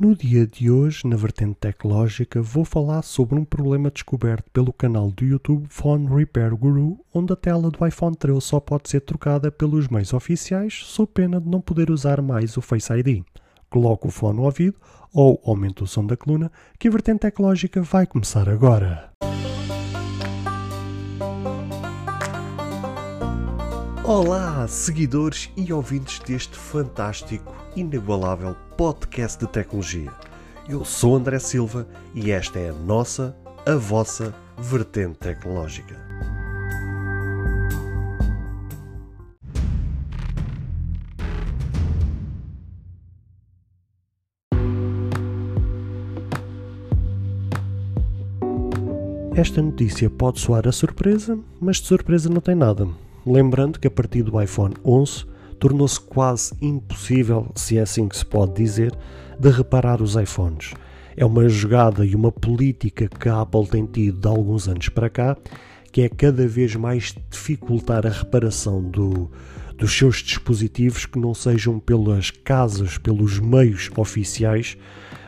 No dia de hoje, na vertente tecnológica, vou falar sobre um problema descoberto pelo canal do YouTube Phone Repair Guru, onde a tela do iPhone 13 só pode ser trocada pelos meios oficiais, sob pena de não poder usar mais o Face ID. Coloque o fone no ouvido ou aumente o som da coluna, que a vertente tecnológica vai começar agora. Olá, seguidores e ouvintes deste fantástico, inigualável podcast de tecnologia. Eu sou André Silva e esta é a nossa, a vossa vertente tecnológica. Esta notícia pode soar a surpresa, mas de surpresa não tem nada. Lembrando que a partir do iPhone 11 tornou-se quase impossível, se é assim que se pode dizer, de reparar os iPhones. É uma jogada e uma política que a Apple tem tido de alguns anos para cá, que é cada vez mais dificultar a reparação do, dos seus dispositivos que não sejam pelas casas, pelos meios oficiais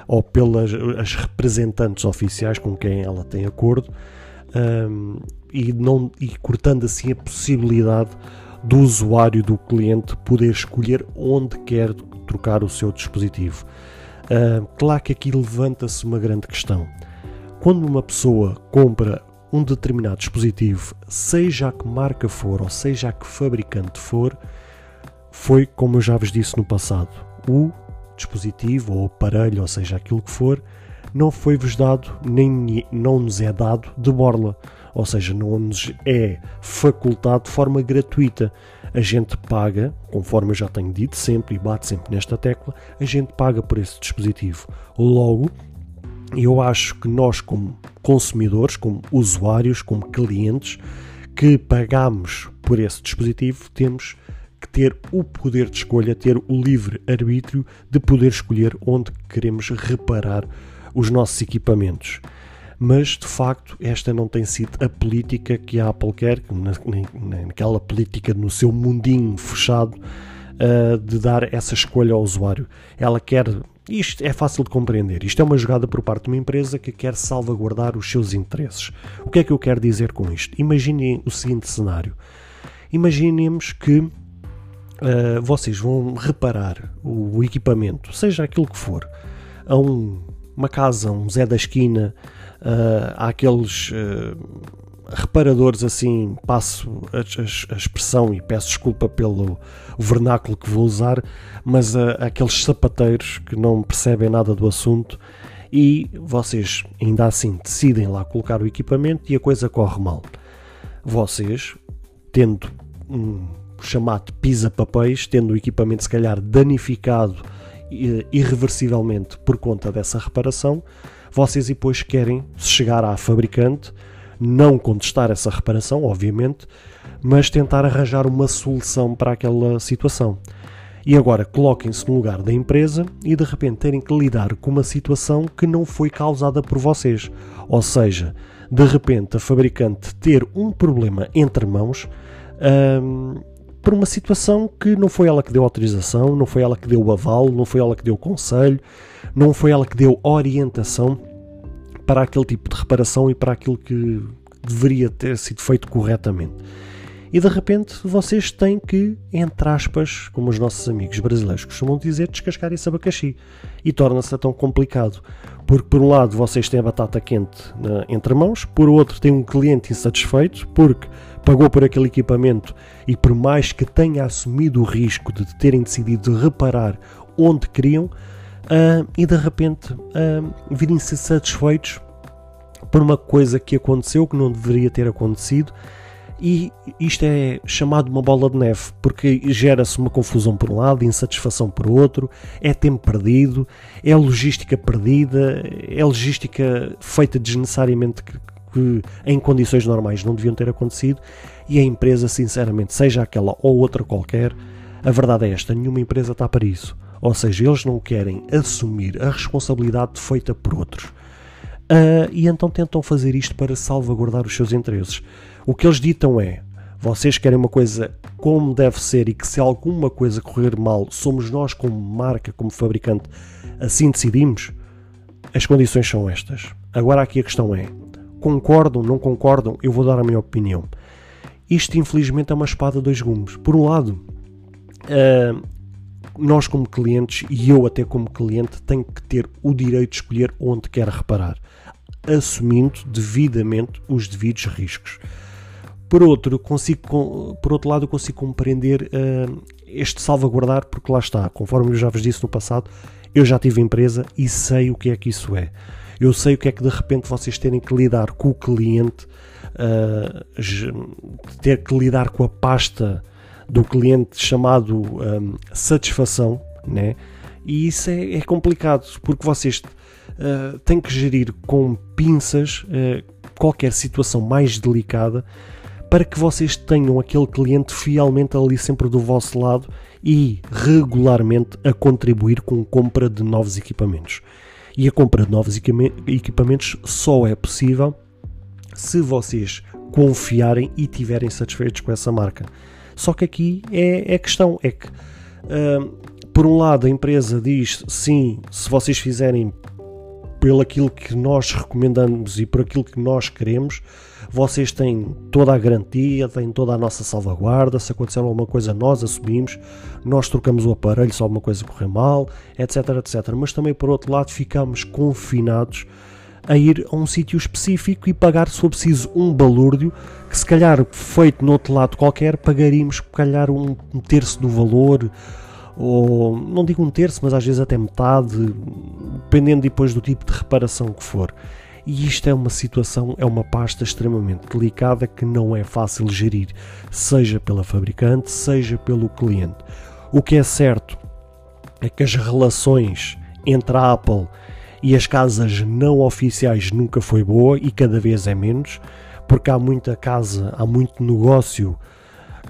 ou pelas as representantes oficiais com quem ela tem acordo um, e, não, e cortando assim a possibilidade do usuário, do cliente, poder escolher onde quer trocar o seu dispositivo. Uh, claro que aqui levanta-se uma grande questão. Quando uma pessoa compra um determinado dispositivo, seja a que marca for ou seja a que fabricante for, foi como eu já vos disse no passado: o dispositivo ou aparelho, ou seja, aquilo que for, não foi-vos dado, nem não nos é dado de borla, ou seja, não nos é facultado de forma gratuita. A gente paga, conforme eu já tenho dito sempre e bato sempre nesta tecla, a gente paga por esse dispositivo. Logo, eu acho que nós, como consumidores, como usuários, como clientes, que pagamos por esse dispositivo, temos que ter o poder de escolha, ter o livre arbítrio de poder escolher onde queremos reparar os nossos equipamentos. Mas de facto, esta não tem sido a política que a Apple quer, naquela política no seu mundinho fechado uh, de dar essa escolha ao usuário. Ela quer. Isto é fácil de compreender. Isto é uma jogada por parte de uma empresa que quer salvaguardar os seus interesses. O que é que eu quero dizer com isto? Imaginem o seguinte cenário. Imaginemos que uh, vocês vão reparar o equipamento, seja aquilo que for, a um uma casa, um Zé da esquina, uh, há aqueles uh, reparadores assim, passo a, a, a, expressão e peço desculpa pelo vernáculo que vou usar, mas uh, aqueles sapateiros que não percebem nada do assunto e vocês ainda assim decidem lá colocar o equipamento e a coisa corre mal. Vocês, tendo um chamado pisa-papéis, tendo o equipamento se calhar danificado irreversivelmente por conta dessa reparação, vocês depois querem chegar à fabricante, não contestar essa reparação, obviamente, mas tentar arranjar uma solução para aquela situação. E agora coloquem-se no lugar da empresa e de repente terem que lidar com uma situação que não foi causada por vocês. Ou seja, de repente a fabricante ter um problema entre mãos hum, por uma situação que não foi ela que deu autorização, não foi ela que deu o aval, não foi ela que deu o conselho, não foi ela que deu orientação para aquele tipo de reparação e para aquilo que deveria ter sido feito corretamente. E de repente vocês têm que, entre aspas, como os nossos amigos brasileiros costumam dizer, descascar esse abacaxi. E torna-se tão complicado. Porque por um lado vocês têm a batata quente na, entre mãos, por outro tem um cliente insatisfeito, porque pagou por aquele equipamento e por mais que tenha assumido o risco de terem decidido reparar onde queriam, uh, e de repente uh, virem-se satisfeitos por uma coisa que aconteceu que não deveria ter acontecido. E isto é chamado uma bola de neve, porque gera-se uma confusão por um lado, insatisfação por outro, é tempo perdido, é logística perdida, é logística feita desnecessariamente que em condições normais não deviam ter acontecido e a empresa, sinceramente, seja aquela ou outra qualquer, a verdade é esta: nenhuma empresa está para isso. Ou seja, eles não querem assumir a responsabilidade feita por outros. Uh, e então tentam fazer isto para salvaguardar os seus interesses. O que eles ditam é: vocês querem uma coisa como deve ser e que se alguma coisa correr mal, somos nós como marca, como fabricante, assim decidimos, as condições são estas. Agora aqui a questão é, concordam, não concordam? Eu vou dar a minha opinião. Isto infelizmente é uma espada de dois gumes. Por um lado, uh, nós como clientes e eu até como cliente tenho que ter o direito de escolher onde quer reparar, assumindo devidamente os devidos riscos. Por outro, consigo, por outro lado, eu consigo compreender uh, este salvaguardar, porque lá está, conforme eu já vos disse no passado, eu já tive empresa e sei o que é que isso é. Eu sei o que é que de repente vocês terem que lidar com o cliente, uh, ter que lidar com a pasta do cliente chamado um, satisfação, né? E isso é, é complicado porque vocês uh, têm que gerir com pinças uh, qualquer situação mais delicada para que vocês tenham aquele cliente fielmente ali sempre do vosso lado e regularmente a contribuir com compra de novos equipamentos. E a compra de novos equipamentos só é possível se vocês confiarem e tiverem satisfeitos com essa marca. Só que aqui é, é questão, é que uh, por um lado a empresa diz sim, se vocês fizerem pelo aquilo que nós recomendamos e por aquilo que nós queremos, vocês têm toda a garantia, têm toda a nossa salvaguarda. Se acontecer alguma coisa, nós assumimos, nós trocamos o aparelho se alguma coisa correr mal, etc, etc. Mas também, por outro lado, ficamos confinados a ir a um sítio específico e pagar, se for preciso, um balúrdio que, se calhar, feito no outro lado qualquer, pagaríamos, se calhar, um terço do valor ou não digo um terço, mas às vezes até metade, dependendo depois do tipo de reparação que for. E isto é uma situação, é uma pasta extremamente delicada que não é fácil gerir, seja pela fabricante, seja pelo cliente. O que é certo é que as relações entre a Apple e as casas não oficiais nunca foi boa e cada vez é menos, porque há muita casa, há muito negócio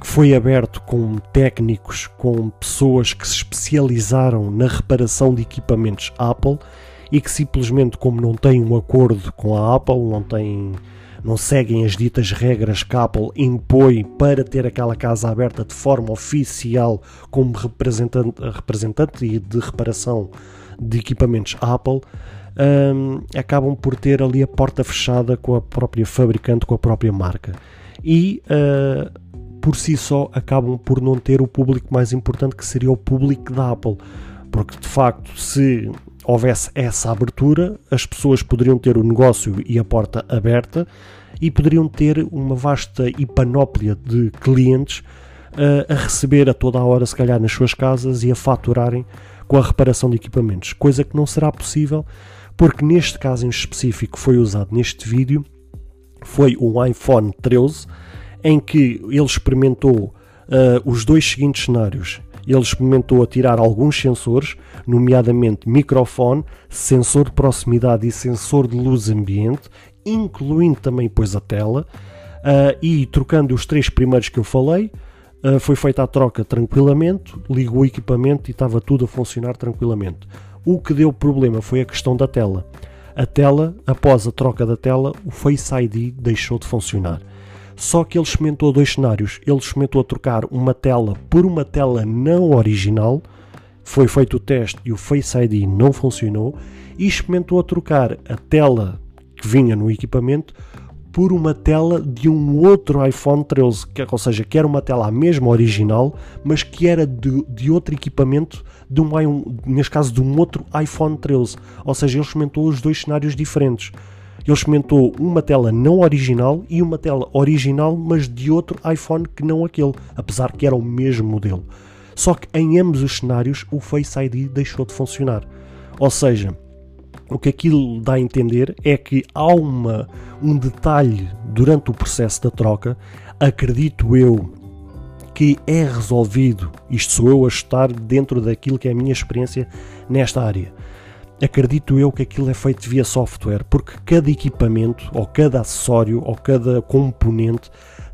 que foi aberto com técnicos, com pessoas que se especializaram na reparação de equipamentos Apple e que simplesmente, como não têm um acordo com a Apple, não têm, não seguem as ditas regras que a Apple impõe para ter aquela casa aberta de forma oficial como representante, representante de reparação de equipamentos Apple, um, acabam por ter ali a porta fechada com a própria fabricante, com a própria marca. E uh, por si só acabam por não ter o público mais importante que seria o público da Apple. Porque de facto, se houvesse essa abertura, as pessoas poderiam ter o negócio e a porta aberta e poderiam ter uma vasta e panóplia de clientes uh, a receber a toda a hora, se calhar, nas suas casas e a faturarem com a reparação de equipamentos, coisa que não será possível porque neste caso em específico foi usado neste vídeo foi um iPhone 13 em que ele experimentou uh, os dois seguintes cenários. Ele experimentou a tirar alguns sensores, nomeadamente microfone, sensor de proximidade e sensor de luz ambiente, incluindo também depois a tela, uh, e trocando os três primeiros que eu falei, uh, foi feita a troca tranquilamente, ligou o equipamento e estava tudo a funcionar tranquilamente. O que deu problema foi a questão da tela. A tela, após a troca da tela, o Face ID deixou de funcionar. Só que ele experimentou dois cenários. Ele experimentou a trocar uma tela por uma tela não original, foi feito o teste e o Face ID não funcionou, e experimentou a trocar a tela que vinha no equipamento por uma tela de um outro iPhone 13, que, ou seja, que era uma tela a mesma original, mas que era de, de outro equipamento, de um, neste caso de um outro iPhone 13. Ou seja, ele experimentou os dois cenários diferentes. Ele experimentou uma tela não original e uma tela original, mas de outro iPhone que não aquele, apesar que era o mesmo modelo. Só que em ambos os cenários o Face ID deixou de funcionar. Ou seja, o que aquilo dá a entender é que há uma, um detalhe durante o processo da troca, acredito eu, que é resolvido, isto sou eu a estar dentro daquilo que é a minha experiência nesta área acredito eu que aquilo é feito via software, porque cada equipamento, ou cada acessório, ou cada componente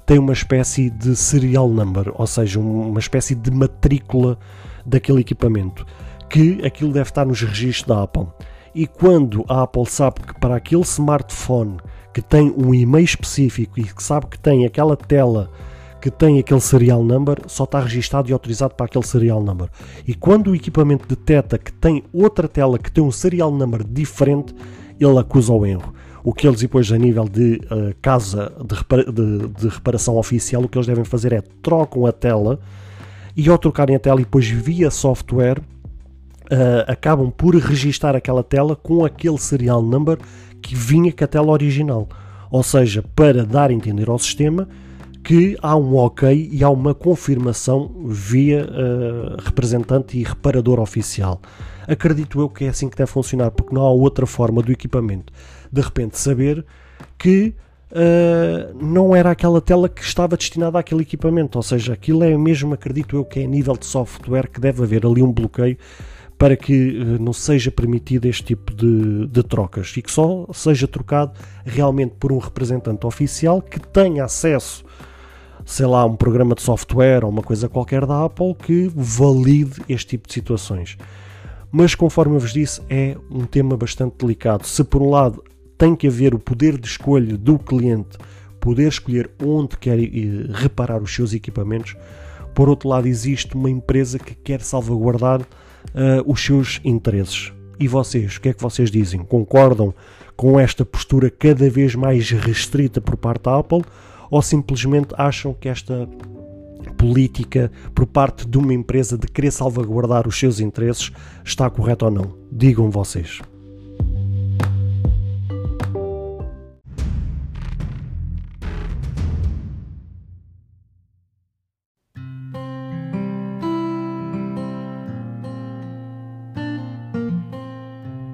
tem uma espécie de serial number, ou seja, uma espécie de matrícula daquele equipamento, que aquilo deve estar nos registros da Apple. E quando a Apple sabe que para aquele smartphone que tem um e-mail específico e que sabe que tem aquela tela que tem aquele serial number só está registado e autorizado para aquele serial number. E quando o equipamento detecta que tem outra tela que tem um serial number diferente, ele acusa o erro. O que eles depois, a nível de uh, casa de, repara de, de, reparação oficial, o que eles devem fazer é trocam a tela e ao trocarem a tela e depois via software uh, acabam por registar aquela tela com aquele serial number que vinha com a tela original. Ou seja, para dar a entender ao sistema que há um ok e há uma confirmação via uh, representante e reparador oficial. Acredito eu que é assim que deve funcionar, porque não há outra forma do equipamento de repente saber que uh, não era aquela tela que estava destinada àquele equipamento. Ou seja, aquilo é mesmo, acredito eu, que é a nível de software que deve haver ali um bloqueio para que uh, não seja permitido este tipo de, de trocas e que só seja trocado realmente por um representante oficial que tenha acesso sei lá, um programa de software ou uma coisa qualquer da Apple que valide este tipo de situações. Mas, conforme eu vos disse, é um tema bastante delicado. Se por um lado tem que haver o poder de escolha do cliente, poder escolher onde quer eh, reparar os seus equipamentos, por outro lado, existe uma empresa que quer salvaguardar uh, os seus interesses. E vocês, o que é que vocês dizem? Concordam com esta postura cada vez mais restrita por parte da Apple? ou simplesmente acham que esta política por parte de uma empresa de querer salvaguardar os seus interesses está correta ou não? Digam vocês.